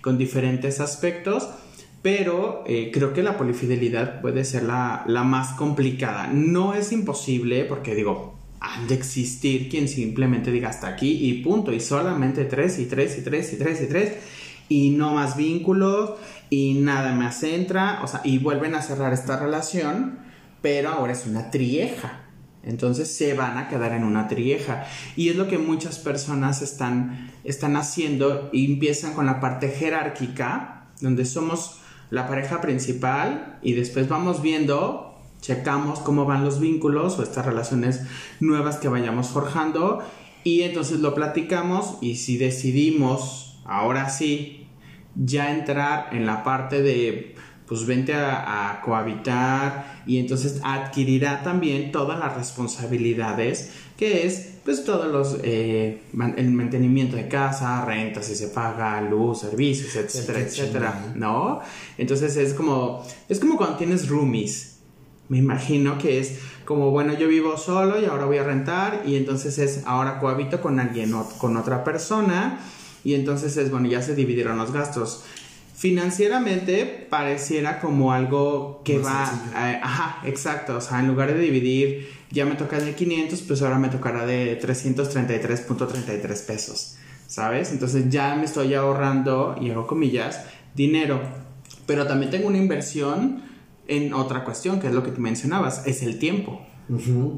con diferentes aspectos, pero creo que la polifidelidad puede ser la, la más complicada. No es imposible, porque digo, han de existir quien simplemente diga hasta aquí y punto, y solamente tres y tres y tres y tres y tres, y no más vínculos y nada más entra, o sea, y vuelven a cerrar esta relación, pero ahora es una trieja. Entonces se van a quedar en una trieja. Y es lo que muchas personas están, están haciendo y empiezan con la parte jerárquica, donde somos la pareja principal y después vamos viendo, checamos cómo van los vínculos o estas relaciones nuevas que vayamos forjando y entonces lo platicamos y si decidimos ahora sí ya entrar en la parte de pues vente a, cohabitar y entonces adquirirá también todas las responsabilidades que es pues todos los eh, el mantenimiento de casa, renta si se paga, luz, servicios, etcétera, etcétera, ¿no? Entonces es como es como cuando tienes roomies. Me imagino que es como bueno, yo vivo solo y ahora voy a rentar y entonces es ahora cohabito con alguien o con otra persona y entonces es bueno, ya se dividieron los gastos. Financieramente pareciera como algo que va, ajá, exacto, o sea, en lugar de dividir ya me toca de 500, pues ahora me tocará de 333.33 pesos, ¿sabes? Entonces ya me estoy ahorrando, y hago comillas, dinero. Pero también tengo una inversión en otra cuestión, que es lo que tú mencionabas, es el tiempo.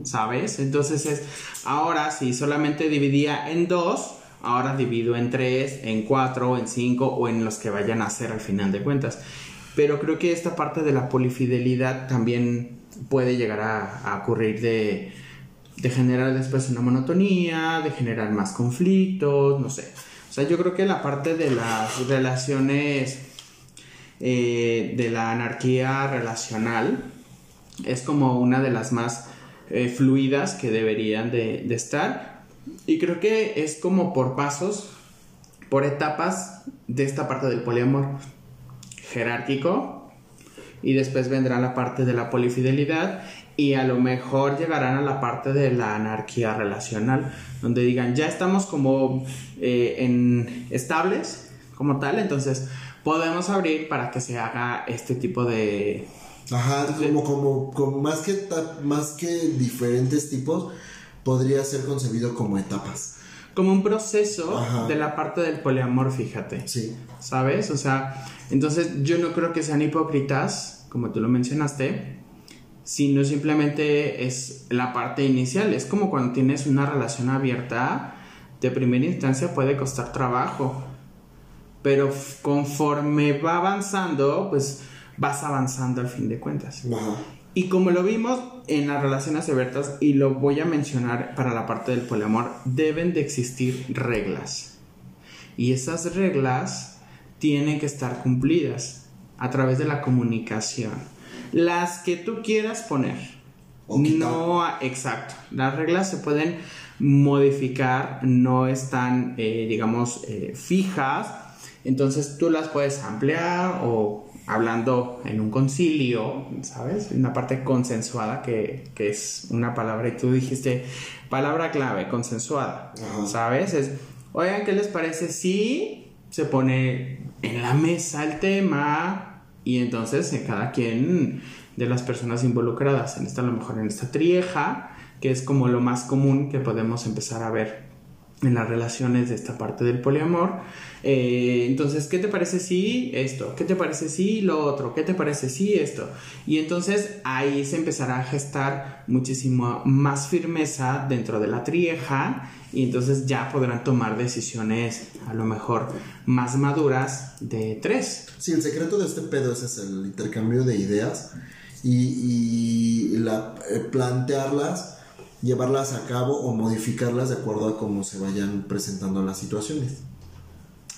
¿Sabes? Entonces es, ahora si solamente dividía en dos, ahora divido en tres, en cuatro, en cinco o en los que vayan a hacer al final de cuentas. Pero creo que esta parte de la polifidelidad también puede llegar a, ocurrir de, generar después una monotonía, de generar más conflictos, no sé. O sea, yo creo que la parte de las relaciones, eh, de la anarquía relacional, es como una de las más eh, fluidas que deberían de, estar. Y creo que es como por pasos, por etapas de esta parte del poliamor jerárquico, y después vendrá la parte de la polifidelidad y a lo mejor llegarán a la parte de la anarquía relacional, donde digan, ya estamos como eh, en estables como tal, entonces podemos abrir para que se haga este tipo de... Ajá, como, como, más, que, más que diferentes tipos, podría ser concebido como etapas como un proceso de la parte del poliamor, fíjate. Sí. ¿Sabes? O sea, entonces yo no creo que sean hipócritas, como tú lo mencionaste, sino simplemente es la parte inicial. Es como cuando tienes una relación abierta, de primera instancia puede costar trabajo, pero conforme va avanzando, pues vas avanzando al fin de cuentas. Ajá. Y como lo vimos en las relaciones abiertas, y lo voy a mencionar para la parte del poliamor, deben de existir reglas. Y esas reglas tienen que estar cumplidas a través de la comunicación. Las que tú quieras poner. No, exacto. Las reglas se pueden modificar, no están, eh, digamos, eh, fijas. Entonces tú las puedes ampliar o hablando en un concilio, ¿sabes? Una parte consensuada que, es una palabra y tú dijiste palabra clave, consensuada, ¿sabes? Es, oigan, ¿qué les parece si se pone en la mesa el tema y entonces en cada quien de las personas involucradas en esta, a lo mejor en esta trieja, que es como lo más común que podemos empezar a ver en las relaciones de esta parte del poliamor. Eh, entonces, ¿qué te parece si esto? ¿Qué te parece si lo otro? ¿Qué te parece si esto? Y entonces ahí se empezará a gestar muchísimo más firmeza dentro de la trieja y entonces ya podrán tomar decisiones a lo mejor más maduras de tres. Sí, el secreto de este pedo es el intercambio de ideas y, la, eh, plantearlas llevarlas a cabo o modificarlas de acuerdo a cómo se vayan presentando las situaciones.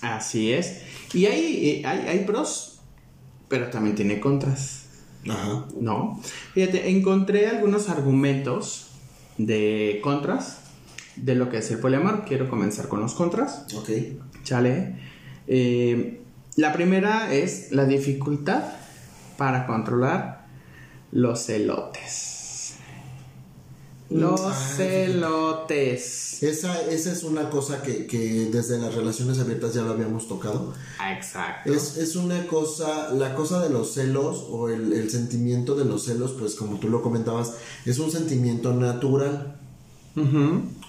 Así es. Y hay, eh, hay, hay pros, pero también tiene contras. Ajá. ¿No? Fíjate, encontré algunos argumentos de contras de lo que es el poliamor. Quiero comenzar con los contras. Ok. Chale. Eh, la primera es la dificultad para controlar los celotes. Los Ay. celotes. Esa, esa es una cosa que, que desde las relaciones abiertas ya lo habíamos tocado. Ah, Exacto. Es, es una cosa, la cosa de los celos o el, el sentimiento de los celos, pues como tú lo comentabas, es un sentimiento natural,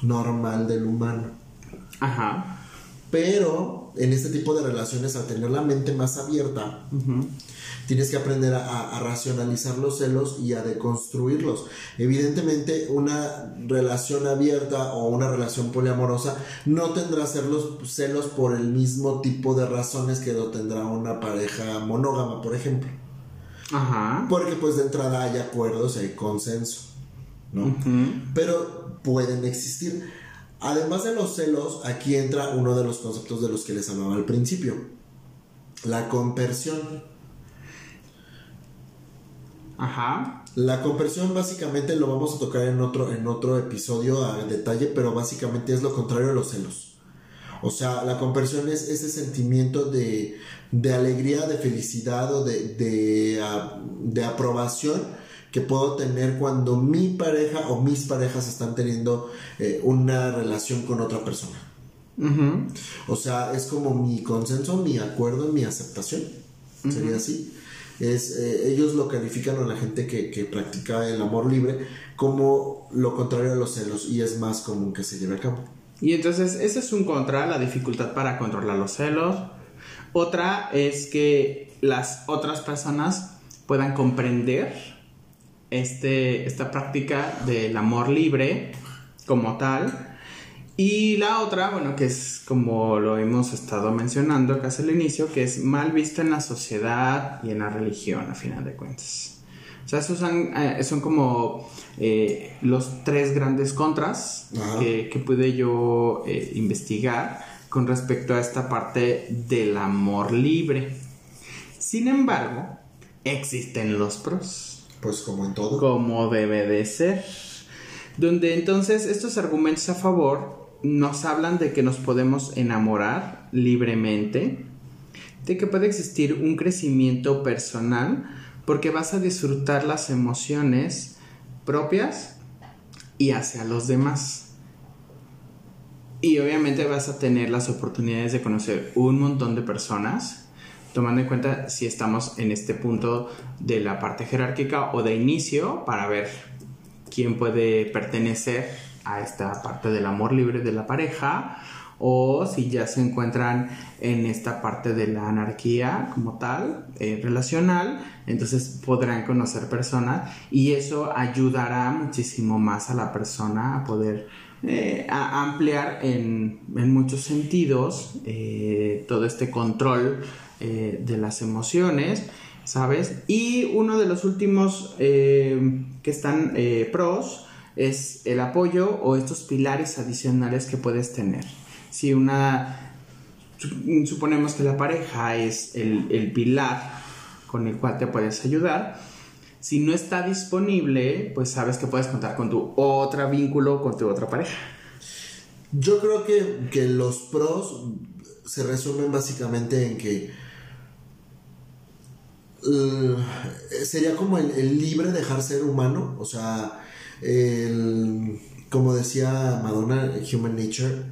normal del humano. Ajá. Pero en este tipo de relaciones, al tener la mente más abierta, tienes que aprender a, racionalizar los celos y a deconstruirlos. Evidentemente, una relación abierta o una relación poliamorosa no tendrá celos, celos por el mismo tipo de razones que lo tendrá una pareja monógama, por ejemplo. Ajá. Porque pues de entrada hay acuerdos hay consenso, ¿no? Pero pueden existir. Además de los celos, aquí entra uno de los conceptos de los que les hablaba al principio. La compersión. Ajá. La compersión básicamente lo vamos a tocar en otro, en otro episodio a detalle, pero básicamente es lo contrario a los celos. O sea, la compersión es ese sentimiento de, de alegría, de felicidad o de, de, ah, de aprobación que puedo tener cuando mi pareja o mis parejas están teniendo eh, una relación con otra persona. Ujú. O sea, es como mi consenso, mi acuerdo, mi aceptación. Sería así. Es, eh, ellos lo califican a la gente que, que practica el amor libre como lo contrario a los celos y es más común que se lleve a cabo. Y entonces ese es un contra, la dificultad para controlar los celos. Otra es que las otras personas puedan comprender este, esta práctica del amor libre como tal. Y la otra, bueno, que es como lo hemos estado mencionando casi al inicio, que es mal vista en la sociedad y en la religión, a final de cuentas. O sea, esos son, eh, son como eh, los tres grandes contras que pude yo eh, investigar con respecto a esta parte del amor libre. Sin embargo, existen los pros Pues como en todo. como debe de ser. Donde entonces estos argumentos a favor nos hablan de que nos podemos enamorar libremente, de que puede existir un crecimiento personal porque vas a disfrutar las emociones propias y hacia los demás. Y obviamente vas a tener las oportunidades de conocer un montón de personas, tomando en cuenta si estamos en este punto de la parte jerárquica o de inicio para ver quién puede pertenecer a esta parte del amor libre de la pareja o si ya se encuentran en esta parte de la anarquía como tal, eh, relacional, entonces podrán conocer personas y eso ayudará muchísimo más a la persona a poder eh, a ampliar en, en muchos sentidos eh, todo este control eh, de las emociones, ¿sabes? Y uno de los últimos eh, que están eh, pros es el apoyo o estos pilares adicionales que puedes tener. Si una, su- suponemos que la pareja es el, el pilar con el cual te puedes ayudar, si no está disponible, pues sabes que puedes contar con tu otro vínculo, con tu otra pareja. Yo creo que, que los pros se resumen básicamente en que eh, sería como el, el libre dejar ser humano, o sea, el, como decía Madonna, Human Nature,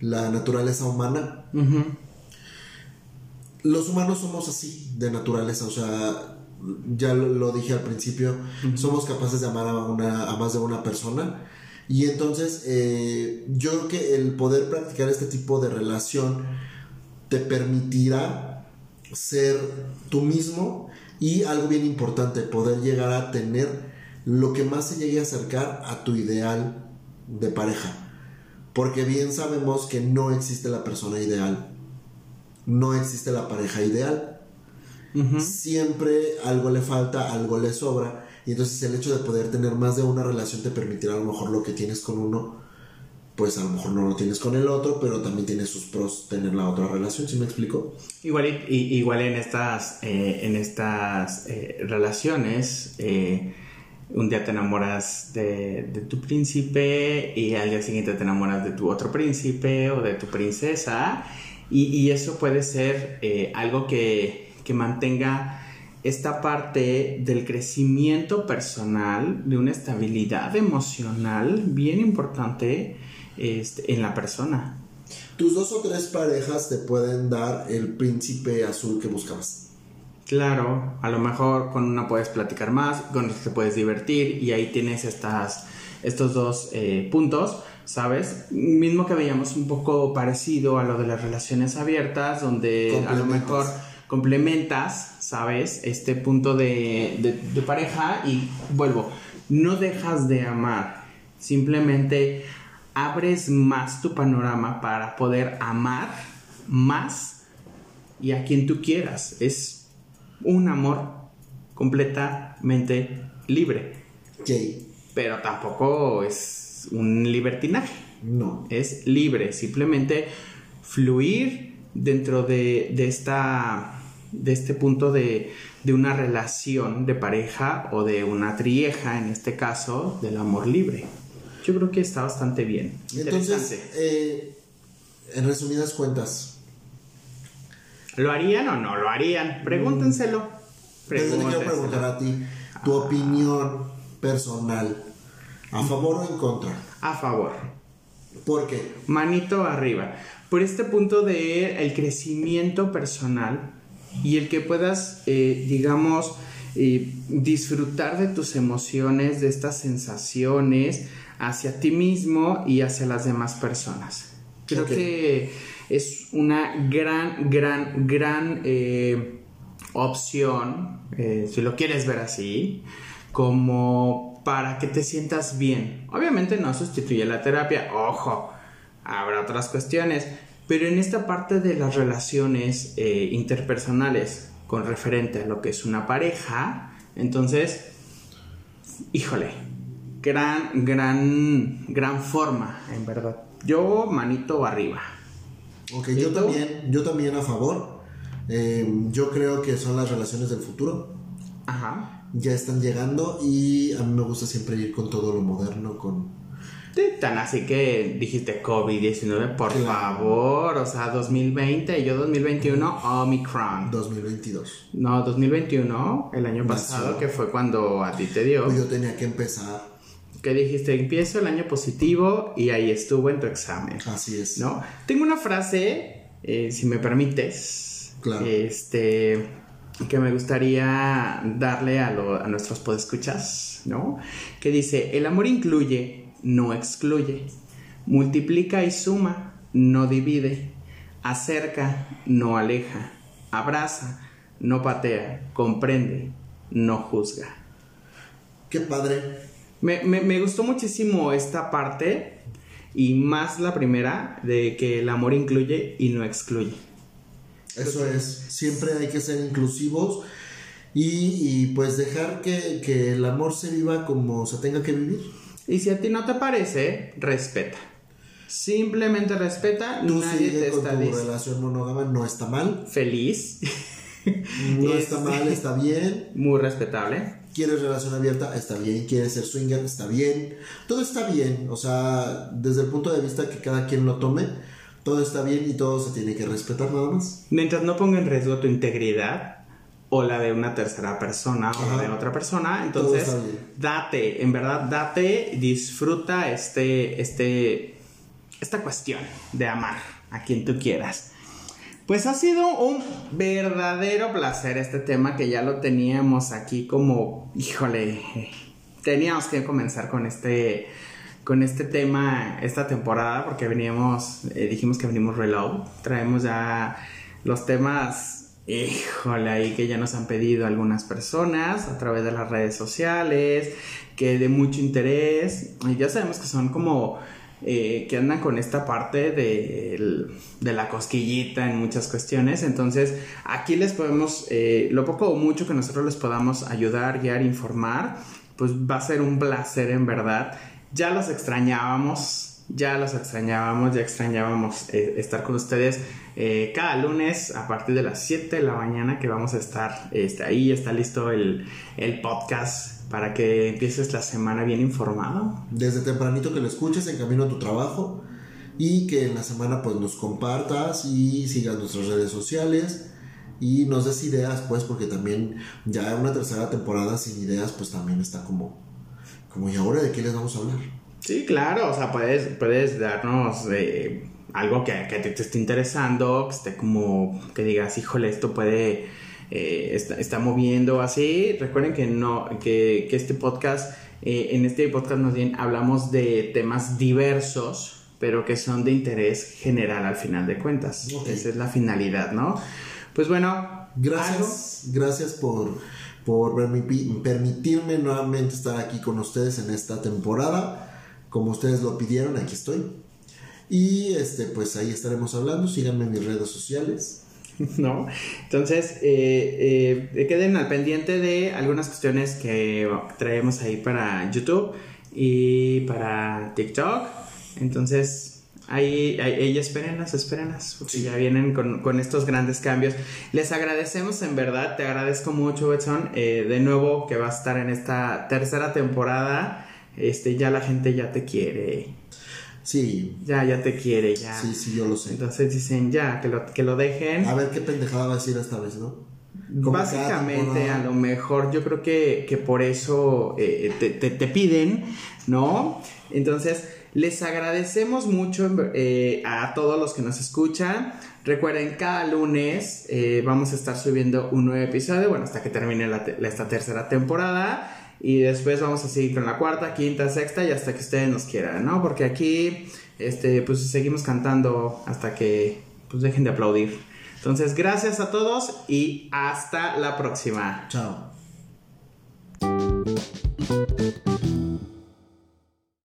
la naturaleza humana. Los humanos somos así, de naturaleza, o sea, ya lo, lo dije al principio, somos capaces de amar a, una, a más de una persona. Y entonces, eh, yo creo que el poder practicar este tipo de relación te permitirá ser tú mismo y algo bien importante, poder llegar a tener lo que más se llegue a acercar a tu ideal de pareja. Porque bien sabemos que no existe la persona ideal, no existe la pareja ideal. Siempre algo le falta, algo le sobra. Y entonces el hecho de poder tener más de una relación te permitirá a lo mejor lo que tienes con uno, pues a lo mejor no lo tienes con el otro, pero también tiene sus pros tener la otra relación, ¿sí me explico? Igual, y- igual en estas, eh, en estas eh, relaciones, eh, un día te enamoras de, de tu príncipe y al día siguiente te enamoras de tu otro príncipe o de tu princesa y, y eso puede ser algo que, que mantenga esta parte del crecimiento personal, de una estabilidad emocional bien importante este, en la persona. Tus dos o tres parejas te pueden dar el príncipe azul que buscabas. Claro, a lo mejor con una puedes platicar más, con otra te puedes divertir y ahí tienes estas, estos dos eh, puntos, ¿sabes? Mismo que veíamos un poco parecido a lo de las relaciones abiertas, donde a lo mejor complementas, ¿sabes? Este punto de, de pareja y vuelvo, no dejas de amar, simplemente abres más tu panorama para poder amar más y a quien tú quieras. Es un amor completamente libre. Pero tampoco es un libertinaje. No. Es libre, simplemente fluir dentro de, de esta de este punto de, de, una relación de pareja o de una trieja, en este caso, del amor libre. Yo creo que está bastante bien. Entonces, eh, en resumidas cuentas, ¿Lo harían o no lo harían? Pregúntenselo. Pero te quiero preguntar a ti, tu opinión personal, ¿a favor o en contra? A favor. ¿Por qué? Manito arriba. Por este punto de el crecimiento personal y el que puedas, eh, digamos, eh, disfrutar de tus emociones, de estas sensaciones hacia ti mismo y hacia las demás personas. Creo que es una gran, gran, gran eh, opción, eh, si lo quieres ver así, como para que te sientas bien. Obviamente no sustituye la terapia, ojo, habrá otras cuestiones, pero en esta parte de las relaciones eh, interpersonales con referente a lo que es una pareja, entonces, híjole, gran, gran, gran forma, en verdad. Yo manito arriba. Ok, yo también, yo también a favor. Em, yo creo que son las relaciones del futuro. Ajá. Ya están llegando y a mí me gusta siempre ir con todo lo moderno, con... tan así que dijiste COVID-19, por favor, o sea, 2020, yo 2021, Omicron. 2022. No, 2021, el año pasado, que fue cuando a ti te dio. Pues yo tenía que empezar que dijiste, empiezo el año positivo y ahí estuvo en tu examen. Así es. ¿No? Tengo una frase, eh, si me permites, claro. este, que me gustaría darle a, a nuestros podescuchas, ¿no? Que dice, el amor incluye, no excluye, multiplica y suma, no divide, acerca, no aleja, abraza, no patea, comprende, no juzga. Qué padre. Me, gustó muchísimo esta parte y más la primera de que el amor incluye y no excluye. Eso es, siempre hay que ser inclusivos y, pues dejar que, el amor se viva como se tenga que vivir. Y si a ti no te parece, respeta. Simplemente respeta. Tú nadie sigue con tu relación monógama, no está mal. Feliz. No está mal, está bien. Muy respetable quieres relación abierta, está bien, quieres ser swinger, está bien, todo está bien, o sea, desde el punto de vista que cada quien lo tome, todo está bien y todo se tiene que respetar nada más. Mientras no ponga en riesgo tu integridad o la de una tercera persona o la de otra persona, entonces date, en verdad date, disfruta este, este, esta cuestión de amar a quien tú quieras. Pues ha sido un verdadero placer este tema que ya lo teníamos aquí como, híjole, teníamos que comenzar con este con este tema esta temporada porque veníamos, eh, dijimos que venimos reload, traemos ya los temas, híjole, ahí que ya nos han pedido algunas personas a través de las redes sociales, que de mucho interés, y ya sabemos que son como eh, que andan con esta parte de, la cosquillita en muchas cuestiones. Entonces, aquí les podemos, eh, lo poco o mucho que nosotros les podamos ayudar, guiar, informar, pues va a ser un placer en verdad. Ya los extrañábamos, ya los extrañábamos, ya extrañábamos eh, estar con ustedes cada lunes a partir de las 7 de la mañana que vamos a estar este, ahí, está listo el, el podcast para que empieces la semana bien informado. Desde tempranito que lo escuches en camino a tu trabajo y que en la semana pues nos compartas y sigas nuestras redes sociales y nos des ideas, pues, porque también ya una tercera temporada sin ideas, pues también está como, como, ¿y ahora de qué les vamos a hablar? Sí, claro, o sea, puedes, puedes darnos eh, algo que, que te, te esté interesando, que esté como, que digas, híjole, esto puede, eh, está, está moviendo así. Recuerden que no, que, que este podcast, eh, en este podcast más bien hablamos de temas diversos, pero que son de interés general al final de cuentas. Esa es la finalidad, ¿no? Pues bueno, Gracias, gracias por, por permi- permitirme nuevamente estar aquí con ustedes en esta temporada. Como ustedes lo pidieron, aquí estoy. Y este, pues ahí estaremos hablando. Síganme en mis redes sociales. ¿no? Entonces, eh, eh, queden al pendiente de algunas cuestiones que traemos ahí para YouTube y para TikTok. Entonces, ahí, ahí, espérenos, espérenos, porque ya vienen con, con estos grandes cambios. Les agradecemos, en verdad, te agradezco mucho, Betson, eh, de nuevo que vas a estar en esta tercera temporada. Este, ya la gente ya te quiere, Sí, ya, ya te quiere, ya. sí, sí, yo lo sé. Entonces dicen ya, que lo, que lo dejen. A ver qué pendejada va a decir esta vez, ¿no? Como Básicamente, a lo mejor yo creo que, que por eso eh, te, te- te piden, ¿no? Entonces, les agradecemos mucho eh, a todos los que nos escuchan. Recuerden, cada lunes eh, vamos a estar subiendo un nuevo episodio, bueno, hasta que termine la te- esta tercera temporada. Y después vamos a seguir con la cuarta, quinta, sexta y hasta que ustedes nos quieran, ¿no? Porque aquí, este, pues seguimos cantando hasta que, pues dejen de aplaudir. Entonces, gracias a todos y hasta la próxima. Chao.